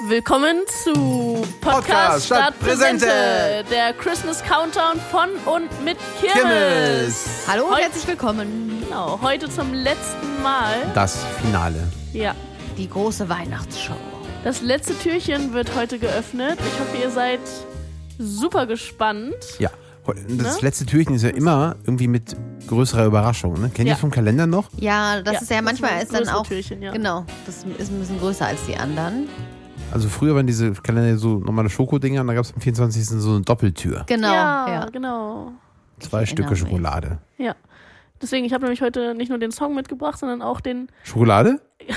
Willkommen zu Podcast, Podcast statt statt Präsente, Präsente. der Christmas Countdown von und mit Kirmes. Kirmes. Hallo und Heute- herzlich willkommen. Genau, heute zum letzten Mal. Das Finale. Ja, Die große Weihnachtsshow. das letzte Türchen wird heute geöffnet. Ich hoffe, ihr seid super gespannt. Ja. Das Ne? letzte Türchen ist ja immer irgendwie mit größerer Überraschung. Ne? Kennt Ja. ihr vom Kalender noch? Ja, das Ja, ist ja das manchmal ist dann auch. Türchen, ja. Genau, das ist ein bisschen größer als die anderen. Also früher waren diese Kalender so normale Schokodinger und da gab es am 24. so eine Doppeltür. Genau, ja, ja. genau. Zwei Ich Stücke. Schokolade. Ja. Deswegen, ich habe nämlich heute nicht nur den Song mitgebracht, sondern auch den. Schokolade?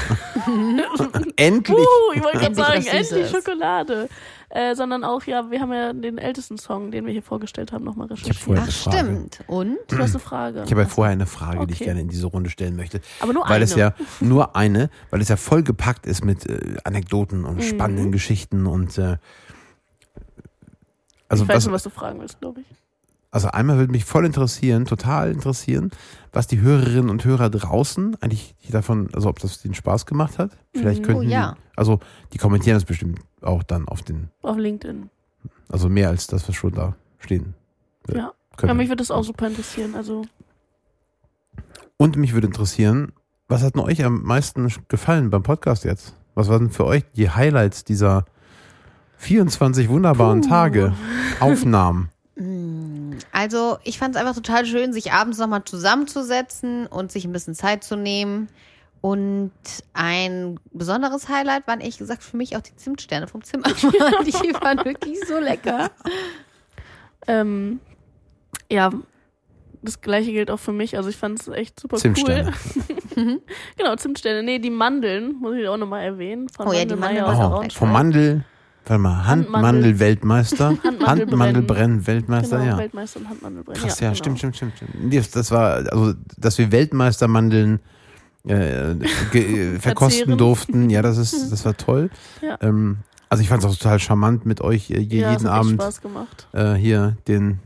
Endlich! Uh, ich wollte gerade Endlich sagen, endlich. Schokolade. Äh, sondern auch, ja, wir haben ja den ältesten Song, den wir hier vorgestellt haben, nochmal Ich hab vorher recherchiert. Ach, stimmt. Und? Du hast eine Frage. Ich habe ja vorher eine Frage, die ich Okay. gerne in diese Runde stellen möchte. Aber nur weil eine. es ja nur eine, weil es ja voll gepackt ist mit äh, Anekdoten und Mhm. spannenden Geschichten und äh, also ich weiß was, schon, was du fragen willst, glaube ich. Also einmal würde mich voll interessieren, total interessieren, was die Hörerinnen und Hörer draußen eigentlich davon, also ob das denen Spaß gemacht hat. Vielleicht Mhm. könnten Oh, ja. die, also die kommentieren das bestimmt auch dann auf den, Auf LinkedIn. also mehr als das, was schon da stehen. Ja. Können. Ja, mich würde das auch super interessieren. Also, Und mich würde interessieren, was hat denn euch am meisten gefallen beim Podcast jetzt? Was waren für euch die Highlights dieser 24 wunderbaren Puh. Tage Aufnahmen? Also, ich fand es einfach total schön, sich abends nochmal zusammenzusetzen und sich ein bisschen Zeit zu nehmen. Und ein besonderes Highlight waren ehrlich gesagt für mich auch die Zimtsterne vom Zimmermann. Die waren wirklich so lecker. ähm, ja, das gleiche gilt auch für mich. Also, ich fand es echt super Zimtsterne. cool. genau, Zimtsterne. Nee, die Mandeln, muss ich auch nochmal erwähnen. Von Oh ja, die Mandeln Oh, vom Mandel, warte mal, Handmandel. Handmandel-Weltmeister, Handmandelbrennen. Handmandelbrennen-Weltmeister, Genau, ja. Weltmeister und Handmandelbrennen. Krass, ja, genau. stimmt, stimmt, stimmt, Das, war, also, dass wir Weltmeistermandeln äh, äh, verkosten durften, ja, das ist, das war toll. Ja. Ähm, also ich fand es auch total charmant mit euch äh, Ja, jeden echt Abend Spaß gemacht. äh, hier den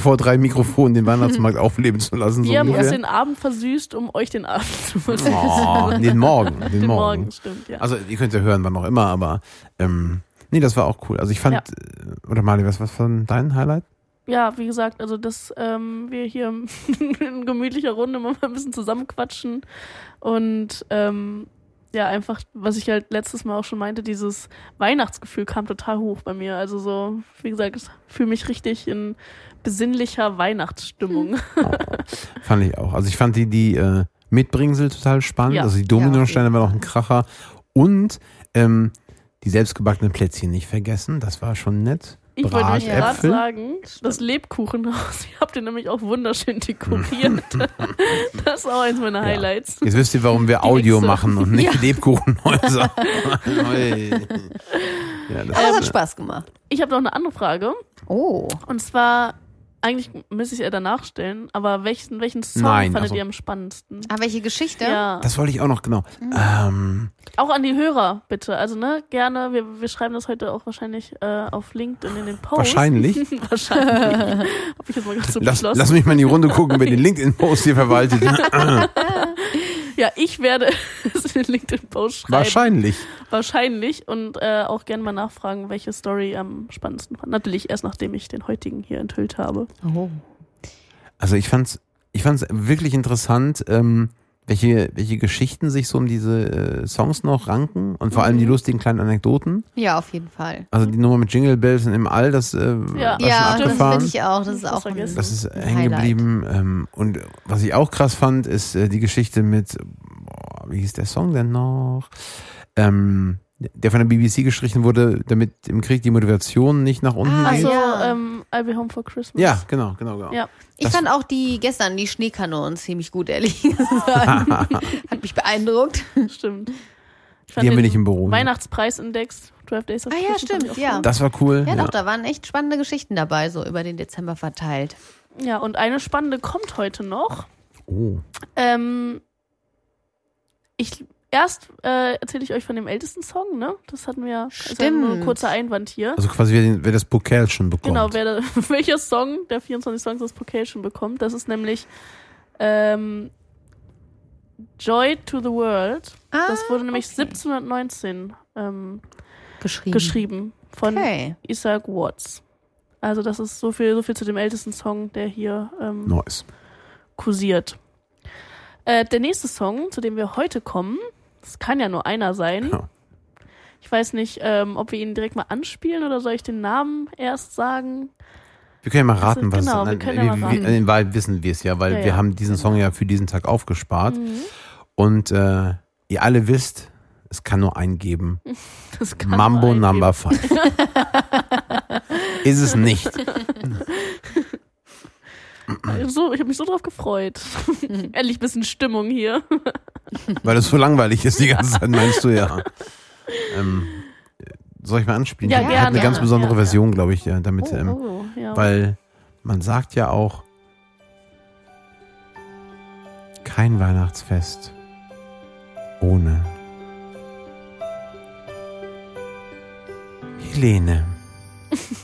vor, drei Mikrofonen den Weihnachtsmarkt aufleben zu lassen. So Wir haben uns ungefähr. den Abend versüßt, um euch den Abend zu versüßen. Oh, den Morgen, den, Den Morgen. Morgen, stimmt, ja. Also ihr könnt ja hören, wann auch immer, aber ähm, nee, das war auch cool. Also ich fand, Ja. äh, oder Mali, was, was war denn dein Highlight? ja, wie gesagt, also dass ähm, wir hier in gemütlicher Runde mal ein bisschen zusammenquatschen und ähm, ja, einfach, was ich halt letztes Mal auch schon meinte, dieses Weihnachtsgefühl kam total hoch bei mir. Also so, wie gesagt, ich fühle mich richtig in besinnlicher Weihnachtsstimmung. Fand ich auch. Also ich fand die, die äh, Mitbringsel total spannend. Ja. Also die Ja, Dominosteine auf waren auch ein Kracher. Und ähm, die selbstgebackenen Plätzchen nicht vergessen. Das war schon nett. Ich wollte nämlich gerade sagen, das Lebkuchenhaus, ihr habt ihr nämlich auch wunderschön dekoriert. das ist auch eins meiner Ja. Highlights. Jetzt wisst ihr, warum wir Die Audio machen und nicht Ja. Lebkuchenhäuser. Ja, das Aber es hat Spaß gemacht. Ich habe noch eine andere Frage. Oh. Und zwar, eigentlich müsste ich es eher danach stellen, aber welchen, welchen Song Nein, fandet also- ihr am spannendsten? Aber welche Geschichte? Ja. das wollte ich auch noch, genau. Ähm, Auch an die Hörer, bitte. Also, ne, gerne, wir, wir schreiben das heute auch wahrscheinlich äh, auf LinkedIn in den Post. Wahrscheinlich? wahrscheinlich. Hab ich jetzt mal ganz so lass, lass mich mal in die Runde gucken, wer den LinkedIn-Post hier verwaltet. Ja, ich werde es in den LinkedIn-Post schreiben. Wahrscheinlich. Wahrscheinlich. Und äh, auch gerne mal nachfragen, welche Story am spannendsten fand. Natürlich erst nachdem ich den heutigen hier enthüllt habe. Oh. Also ich fand's, ich fand's wirklich interessant, ähm, welche, welche Geschichten sich so um diese äh, Songs noch ranken und vor allem Mhm. die lustigen kleinen Anekdoten. Ja, auf jeden Fall. Also die Nummer mit Jingle Bells und im All, das äh, Ja. Ja, das abgefahren. finde ich auch. Das ist auch ein, Das ist hängen geblieben. Ähm, und was ich auch krass fand, ist äh, die Geschichte mit, boah, wie hieß der Song denn noch? Ähm, der von der BBC gestrichen wurde, damit im Krieg die Motivation nicht nach unten Ah, geht. Also, ja. ähm, I'll be home for Christmas. Ja, genau, genau, genau. Ja. Ich Das- fand auch die gestern, die Schneekanonen, ziemlich gut, ehrlich gesagt. Hat mich beeindruckt. Stimmt. Ich Die haben wir nicht im Büro. Weihnachtspreisindex, 12 Days of Ah ja, fand stimmt, ja. cool. Das war cool. Ja, doch, da waren echt spannende Geschichten dabei, so über den Dezember verteilt. Ja, und eine spannende kommt heute noch. Oh. Ähm, ich erst äh, erzähle ich euch von dem ältesten Song, ne? Das hatten wir. Ist ja nur ein Stimmt. kurzer Einwand hier. Also quasi wer, den, wer das Pokal schon bekommt. Genau, wer da, welcher Song der 24 Songs das Pocation bekommt. Das ist nämlich ähm, Joy to the World. Ah, das wurde nämlich okay. 1719 ähm, geschrieben. geschrieben von Okay. Isaac Watts. Also das ist so viel, so viel zu dem ältesten Song, der hier ähm, Nice. kursiert. Äh, der nächste Song, zu dem wir heute kommen, das kann ja nur einer sein. Ja. Ich weiß nicht, ähm, ob wir ihn direkt mal anspielen oder soll ich den Namen erst sagen? Wir können ja mal raten, ist- was genau, wir können ja mal wir, raten. In Wahrheit wissen wir es ja, weil Ja, wir ja, haben diesen Song ja für diesen Tag aufgespart. Mhm. Und äh, ihr alle wisst, es kann nur einen geben. Mambo Number 5. Ist es nicht. So, ich habe mich so drauf gefreut. Endlich ein bisschen Stimmung hier. Weil es so langweilig ist die ganze Zeit, meinst du ja. Ähm, soll ich mal anspielen? Ja, hat gerne, eine ganz besondere Ja, ja. Version, glaube ich, ja, damit, Oh, ähm, oh, ja. weil man sagt ja auch, kein Weihnachtsfest ohne Helene.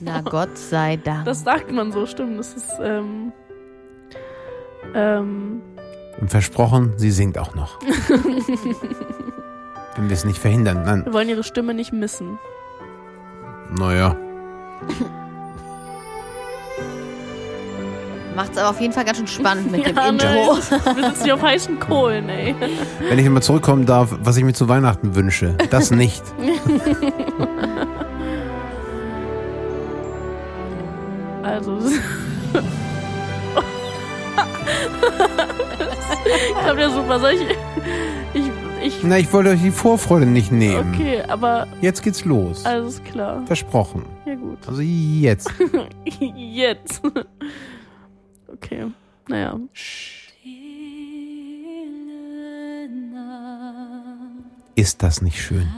Na Gott sei Dank. Das sagt man so, stimmt. Das ist, ähm, ähm, Und versprochen, sie singt auch noch. Wenn wir es nicht verhindern, dann, wir wollen ihre Stimme nicht missen. naja. Macht's aber auf jeden Fall ganz schön spannend mit dem Ja, Intro. Ne, wir sitzen hier auf heißen Kohlen, ey. Wenn ich immer zurückkommen darf, was ich mir zu Weihnachten wünsche, das nicht. Also. ich hab ja super. Soll ich. Ich. ich Na, ich wollte euch die Vorfreude nicht nehmen. okay, aber Jetzt geht's los. alles klar. Versprochen. Ja, gut. Also jetzt. Jetzt. Okay. Naja. Ist das nicht schön?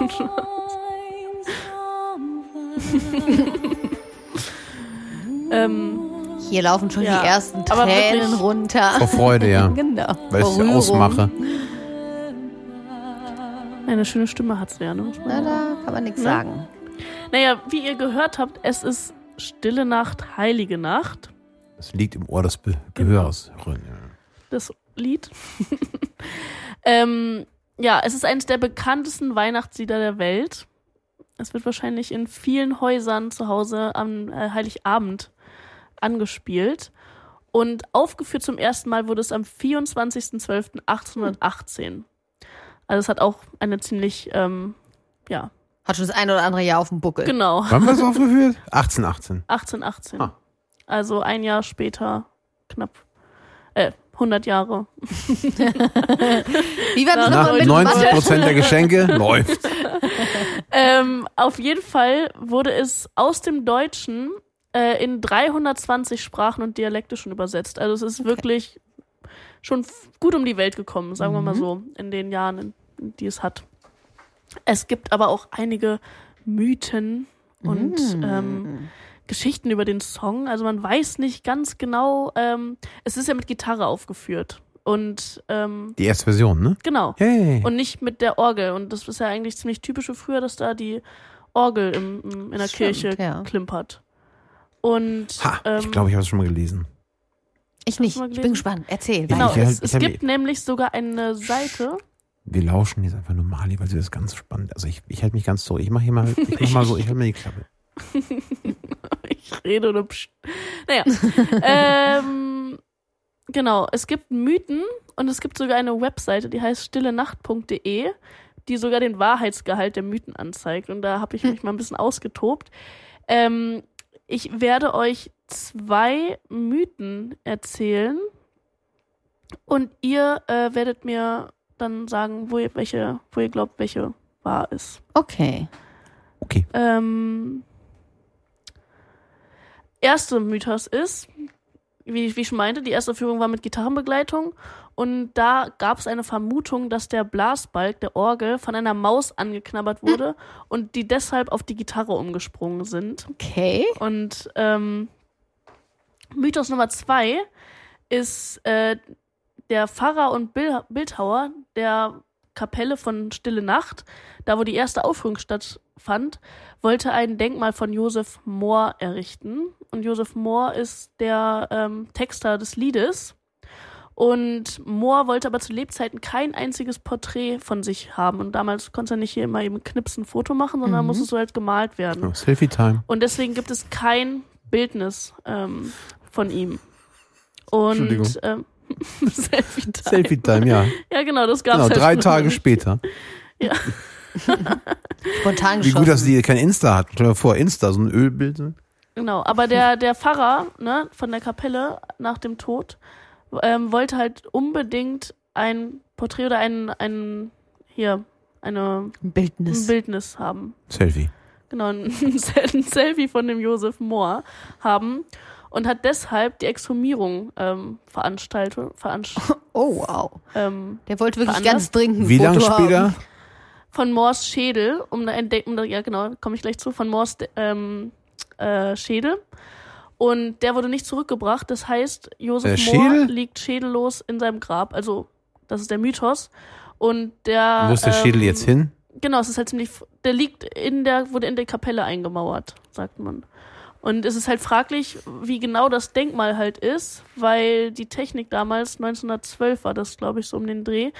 Ähm, Hier laufen schon Ja, die ersten aber Tränen wirklich- runter. Vor Freude, ja. Genau. Weil ich es Rührung. ausmache. eine schöne Stimme hat sie ja, ne? Na, da kann man nichts Ne? sagen. Naja, wie ihr gehört habt, es ist Stille Nacht, Heilige Nacht. Das liegt im Ohr des Be Genau. Gehörers. das Lied. ähm, ja, es ist eines der bekanntesten Weihnachtslieder der Welt. Es wird wahrscheinlich in vielen Häusern zu Hause am äh, Heiligabend angespielt. Und aufgeführt zum ersten Mal wurde es am 24.12.1818. Also es hat auch eine ziemlich, ähm, ja, Hat schon das ein oder andere Jahr auf dem Buckel. genau, Wann war es aufgeführt? 1818. 1818. Ah. Also ein Jahr später, knapp, 100 Jahre. Wie war das Na, nochmal mit 90 Mathe? Prozent der Geschenke läuft. Ähm, auf jeden Fall wurde es aus dem Deutschen äh, in 320 Sprachen und Dialekte schon übersetzt. Also es ist wirklich schon gut um die Welt gekommen, sagen wir mal so, in den Jahren, in, die es hat. Es gibt aber auch einige Mythen und ähm, Geschichten über den Song. Also man weiß nicht ganz genau. Ähm, es ist ja mit Gitarre aufgeführt und ähm, Die erste Version, ne? genau Hey. und nicht mit der Orgel. Und das ist ja eigentlich ziemlich typisch für früher, dass da die Orgel im, im, in der Stimmt, Kirche ja. klimpert. Und ha, ähm, ich glaube, ich habe es schon mal gelesen. Ich nicht. Mal Ich bin gespannt. Erzähl. genau, Ich halt- es, ich es gibt nämlich sogar eine Seite. Wir lauschen jetzt einfach nur Mali, weil sie das ganz spannend. Also ich, ich halte mich ganz zurück. Ich mache hier mal, ich mach mal so, ich halte mir die Klappe. ich rede oder pst. Naja. ähm, genau, es gibt Mythen und es gibt sogar eine Webseite, die heißt stillenacht.de, die sogar den Wahrheitsgehalt der Mythen anzeigt. Und da habe ich mich mal ein bisschen ausgetobt. Ähm, ich werde euch zwei Mythen erzählen und ihr äh, werdet mir dann sagen, wo ihr welche, wo ihr glaubt, welche wahr ist. Okay. Okay. Ähm, erste Mythos ist, wie, wie ich schon meinte, die erste Führung war mit Gitarrenbegleitung und da gab es eine Vermutung, dass der Blasbalg der Orgel von einer Maus angeknabbert wurde und die deshalb auf die Gitarre umgesprungen sind. Okay. Und ähm, Mythos Nummer zwei ist äh, der Pfarrer und Bil Bildhauer, der Kapelle von Stille Nacht, da wo die erste Aufführung stattfand, wollte ein Denkmal von Josef Mohr errichten. Und Josef Mohr ist der ähm, Texter des Liedes. Und Mohr wollte aber zu Lebzeiten kein einziges Porträt von sich haben. Und damals konnte er nicht hier immer eben knipsen ein Foto machen, sondern Mhm. musste so halt gemalt werden. Oh, Selfie-Time. Und deswegen gibt es kein Bildnis ähm, von ihm. Entschuldigung. Und ähm, Selfie-Time. Selfie-Time, ja. Ja, genau, das gab es Genau, halt drei Tage nicht. später. Spontan Wie gut, dass die kein Insta hatten. Stell dir vor, Insta, so ein Ölbild. Genau, aber der, der Pfarrer ne, von der Kapelle nach dem Tod ähm, wollte halt unbedingt ein Porträt oder ein, ein hier, eine, ein Bildnis. Bildnis haben. Selfie. Genau, ein, ein Selfie von dem Josef Mohr haben und hat deshalb die Exhumierung ähm, veranstaltet. Veranst Oh, wow. ähm, Der wollte wirklich Veranlasst. ganz dringend ein Wie lange später? Haben. von Moors Schädel, um da entdecken, ja genau, komme ich gleich zu, von Moors ähm, äh, Schädel. Und der wurde nicht zurückgebracht. Das heißt, Josef Der Mohr Schädel? liegt schädellos in seinem Grab. Also, das ist der Mythos. Und der. Wo ist der Schädel ähm, jetzt hin? Genau, es ist halt ziemlich. Der liegt in der, wurde in der Kapelle eingemauert, sagt man. Und es ist halt fraglich, wie genau das Denkmal halt ist, weil die Technik damals, 1912 war das, glaube ich, so um den Dreh,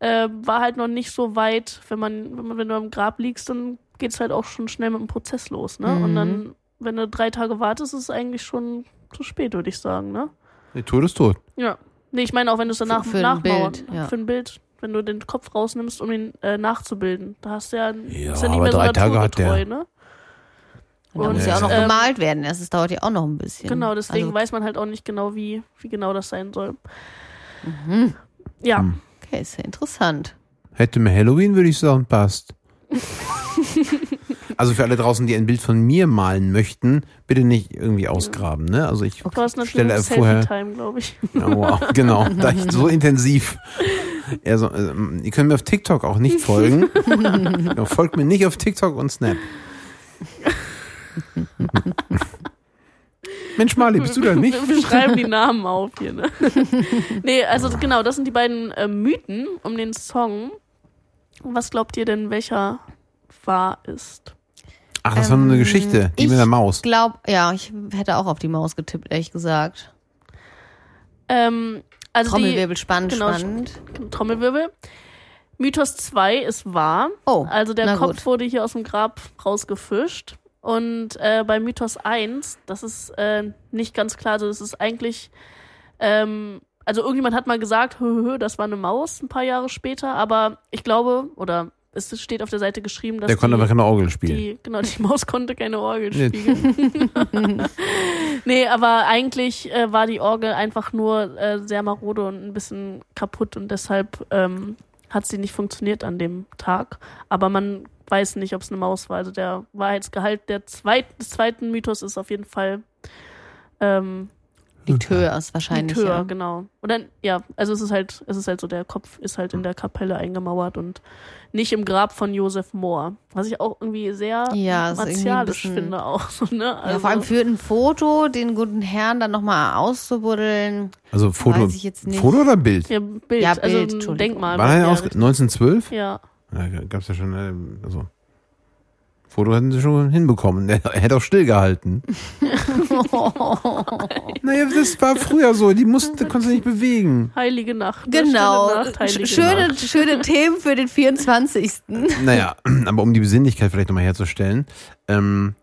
äh, war halt noch nicht so weit, wenn man, wenn man, wenn du am Grab liegst, dann geht's halt auch schon schnell mit dem Prozess los, ne? Und Mhm. dann, wenn du drei Tage wartest, ist es eigentlich schon zu spät, würde ich sagen, ne? Der Tod ist tot. Ja. Nee, ich meine auch, wenn du es danach Für- für ein nachmauern, Bild, ja. für ein Bild, wenn du den Kopf rausnimmst, um ihn äh, nachzubilden. Da hast du ja, Ja, ist ja nicht aber mehr so drei Tage hat der. ne? Und da muss ja auch noch ähm, gemalt werden. Das ist, dauert ja auch noch ein bisschen. Genau, deswegen Also, weiß man halt auch nicht genau, wie, wie genau das sein soll. Ja, Hm. okay, ist ja interessant. Hätte mir Halloween, würde ich sagen, passt. also für alle draußen, die ein Bild von mir malen möchten, bitte nicht irgendwie ausgraben, ne? Also ich du hast stelle vorher. Selfie-Time, glaube ich. Ja, wow, genau, da ich so intensiv. Also, ähm, ihr könnt mir auf TikTok auch nicht folgen. ja, folgt mir nicht auf TikTok und Snap. Mensch, Marley, bist du da nicht? Wir schreiben die Namen auf hier, ne? nee, also genau, das sind die beiden äh, Mythen um den Song. Was glaubt ihr denn, welcher wahr ist? Ach, das war nur eine Geschichte, die ich mit der Maus. Glaub, ja, ich hätte auch auf die Maus getippt, ehrlich gesagt. Ähm, also Trommelwirbel, spannend, genau, spannend. die Trommelwirbel. Mythos 2 ist wahr. Oh, Also der na Kopf gut. wurde hier aus dem Grab rausgefischt. Und äh, bei Mythos 1, das ist äh, nicht ganz klar, also das ist eigentlich, ähm, also irgendjemand hat mal gesagt, hö, hö, das war eine Maus ein paar Jahre später, aber ich glaube, oder es steht auf der Seite geschrieben, dass Der konnte die, aber keine Orgel spielen. die, genau, die Maus konnte keine Orgel spielen. nee, aber eigentlich äh, war die Orgel einfach nur äh, sehr marode und ein bisschen kaputt und deshalb ähm, hat sie nicht funktioniert an dem Tag. Aber man weiß nicht, ob es eine Maus war. Also der Wahrheitsgehalt der zweit, des zweiten Mythos ist auf jeden Fall ähm, Liegt höher ist wahrscheinlich. höher, ja. genau. Oder ja, also es ist halt, es ist halt so, der Kopf ist halt in der Kapelle eingemauert und nicht im Grab von Josef Mohr. Was ich auch irgendwie sehr Ja, irgendwie ein martialisch bisschen- finde auch. So, ne? also, Ja, vor allem für ein Foto, den guten Herrn dann nochmal auszubuddeln. Also Foto, Weiß ich jetzt nicht. Foto oder Bild? ja, Bild, Ja, also Bild, ein Entschuldigung. Denkmal. War er ja, aus 1912? ja. Ja, gab's ja schon, äh, also. Foto hätten sie schon hinbekommen. Er hätte auch stillgehalten. naja, das war früher so. Die mussten, konntest du nicht bewegen. Heilige Nacht. ne? Genau. Nacht, Heilige schöne, Nacht. schöne Themen für den 24. Naja, aber um die Besinnlichkeit vielleicht nochmal herzustellen, ähm,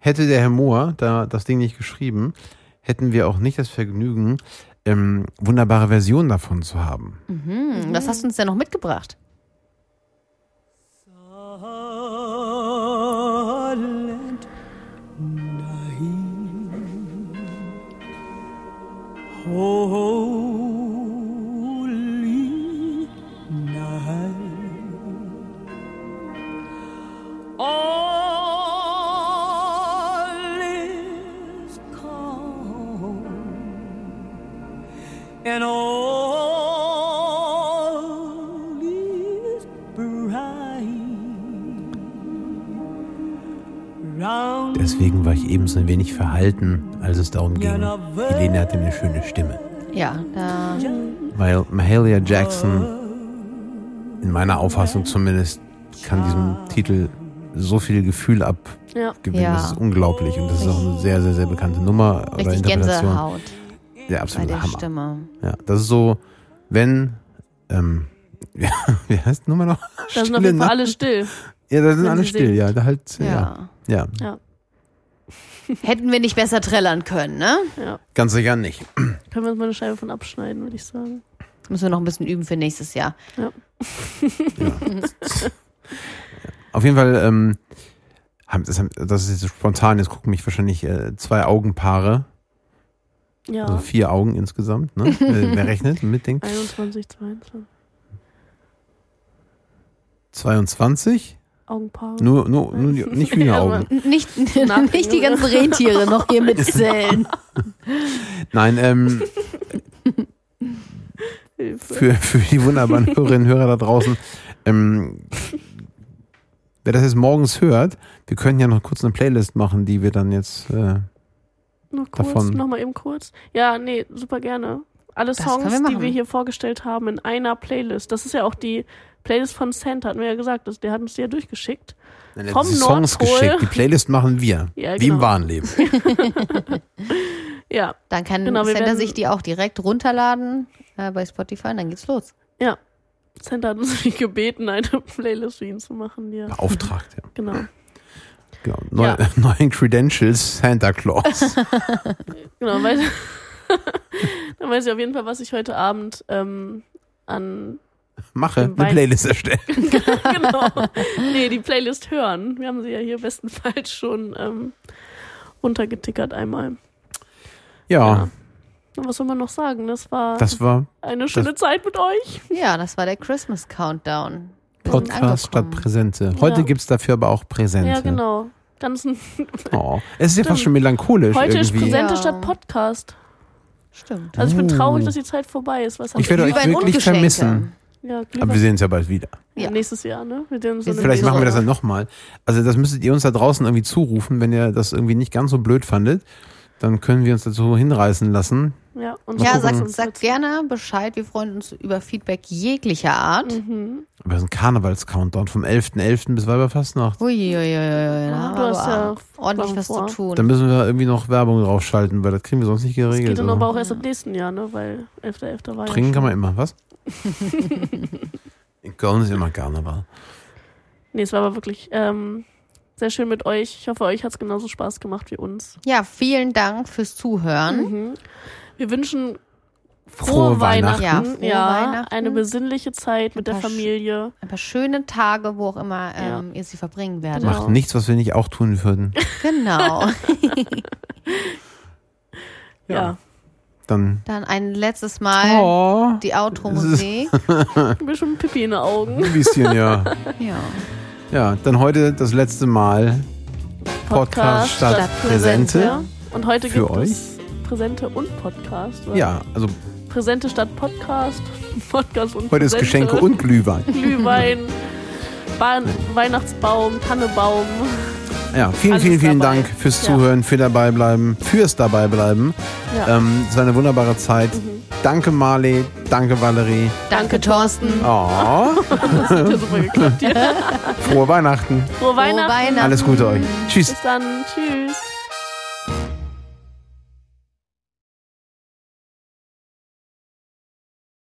hätte der Herr Mohr da das Ding nicht geschrieben, hätten wir auch nicht das Vergnügen, ähm, wunderbare Versionen davon zu haben. Hm, was hast du uns denn noch mitgebracht? silent Oh. oh Deswegen war ich eben so ein wenig verhalten, als es darum ging, Helene hatte eine schöne Stimme. Ja, da Weil Mahalia Jackson in meiner Auffassung zumindest, kann diesem Titel so viel Gefühl abgewinnen. Ja. Ja. Das ist unglaublich. Und das ist auch eine sehr, sehr, sehr bekannte Nummer oder Richtig Interpretation. Gänsehaut Ja, bei absolut der Hammer. Stimme. Ja, das ist so, wenn, ähm, ja, wie heißt die Nummer noch? Da sind auf jeden Fall alle still. Ja, da sind wenn alle still, singt. ja. Da halt, ja. Ja. Ja. Hätten wir nicht besser trällern können, ne? Ja. Ganz sicher nicht. Können wir uns mal eine Scheibe von abschneiden, würde ich sagen. Müssen wir noch ein bisschen üben für nächstes Jahr. Auf jeden Fall, ähm, das, ist jetzt spontan, jetzt gucken mich wahrscheinlich äh, zwei Augenpaare, Ja. also vier Augen insgesamt, ne? Wer rechnet und mitdenkt. 21, 22. 22? Augenpaare. Nur, nur, nur die, nicht Hühneraugen. Nicht, nicht die ganzen Rentiere noch hier mitzählen. Nein, ähm, für, für die wunderbaren Hörerinnen und Hörer da draußen, ähm, wer das jetzt morgens hört, wir können ja noch kurz eine Playlist machen, die wir dann jetzt, äh, Noch kurz, davon- noch mal eben kurz. Ja, nee, super gerne. Alle Das Songs, wir die wir hier vorgestellt haben, in einer Playlist. Das ist ja auch die Playlist von Santa, hatten wir ja gesagt. Das, der hat uns die ja durchgeschickt. Vom die Songs Nordpol. geschickt. Die Playlist machen wir. Ja, Wie im genau. wahren Leben. Ja, Dann kann Genau, Santa werden- sich die auch direkt runterladen äh, bei Spotify und dann geht's los. Santa hat uns gebeten, eine Playlist für ihn zu machen. Er, Beauftragt, ja. genau. Genau. Neu, Ja. Neuen Credentials Santa Claus. Genau, weil dann weiß ich auf jeden Fall, was ich heute Abend ähm, an Mache, eine Playlist erstellen. genau. Nee, die Playlist hören. Wir haben sie ja hier bestenfalls schon ähm, runtergetickert einmal. Ja, Und was soll man noch sagen? Das war das war eine schöne Zeit mit euch. Ja, das war der Christmas Countdown. Wir Podcast statt. Präsente. Heute Ja. gibt's dafür aber auch Präsente. Ja, genau. Ganzen, Oh, es ist ja fast schon melancholisch heute ist irgendwie. Präsente Ja. statt Podcast. Stimmt. Also ich bin Oh. traurig, dass die Zeit vorbei ist. Was haben Ich werde wir? euch wirklich vermissen. Ja, Aber wir sehen uns ja bald wieder. ja. Nächstes Jahr, ne? Mit dem so Vielleicht machen wir das dann nochmal. Also das müsstet ihr uns da draußen irgendwie zurufen, wenn ihr das irgendwie nicht ganz so blöd fandet. Dann können wir uns dazu hinreißen lassen. Ja, und Ja, sagt uns sag gerne Bescheid. Wir freuen uns über Feedback jeglicher Art. Mhm. Aber das ist ein Karnevals-Countdown vom 11.11. bis Weiberfastnacht. Uiuiuiui, da Ja, du hast ja ordentlich was vor. zu tun. Da müssen wir irgendwie noch Werbung draufschalten, weil das kriegen wir sonst nicht Das geregelt. geht dann aber auch erst im nächsten Jahr, ne? Weil 11.11. war Trinken ja kann man immer, was? In Köln ist immer Karneval. Nee, es war aber wirklich ähm, sehr schön mit euch. Ich hoffe, euch hat es genauso Spaß gemacht wie uns. Ja, vielen Dank fürs Zuhören. Mhm. Wir wünschen frohe, Frohe Weihnachten. Weihnachten. Ja, frohe Weihnachten. Eine besinnliche Zeit mit der Familie. Ein paar schöne Tage, wo auch immer ähm, ihr sie verbringen werdet. Genau. Macht nichts, was wir nicht auch tun würden. Genau. Ja. Dann. Dann ein letztes Mal Oh, die Outro-Musik. Ein bisschen Pipi in den Augen. ein bisschen, ja. ja. Ja, dann heute das letzte Mal Podcast statt Präsente. Und heute Für gibt euch. Präsente und Podcast. oder? Ja, also Präsente statt Podcast. Podcast und heute ist. Geschenke und Glühwein. Glühwein. Bahn, Weihnachtsbaum, Tannebaum. Ja, vielen, Alles vielen, vielen dabei. Dank fürs Ja. Zuhören, für dabei bleiben, fürs dabei bleiben. Ja. Ähm, es war eine wunderbare Zeit. Mhm. Danke Marley, danke Valerie. Danke, Thorsten. Oh, Das hat ja super geklappt hier. frohe Weihnachten. Frohe Frohe Weihnachten. Weihnachten. Alles Gute euch. Tschüss. Bis dann. Tschüss.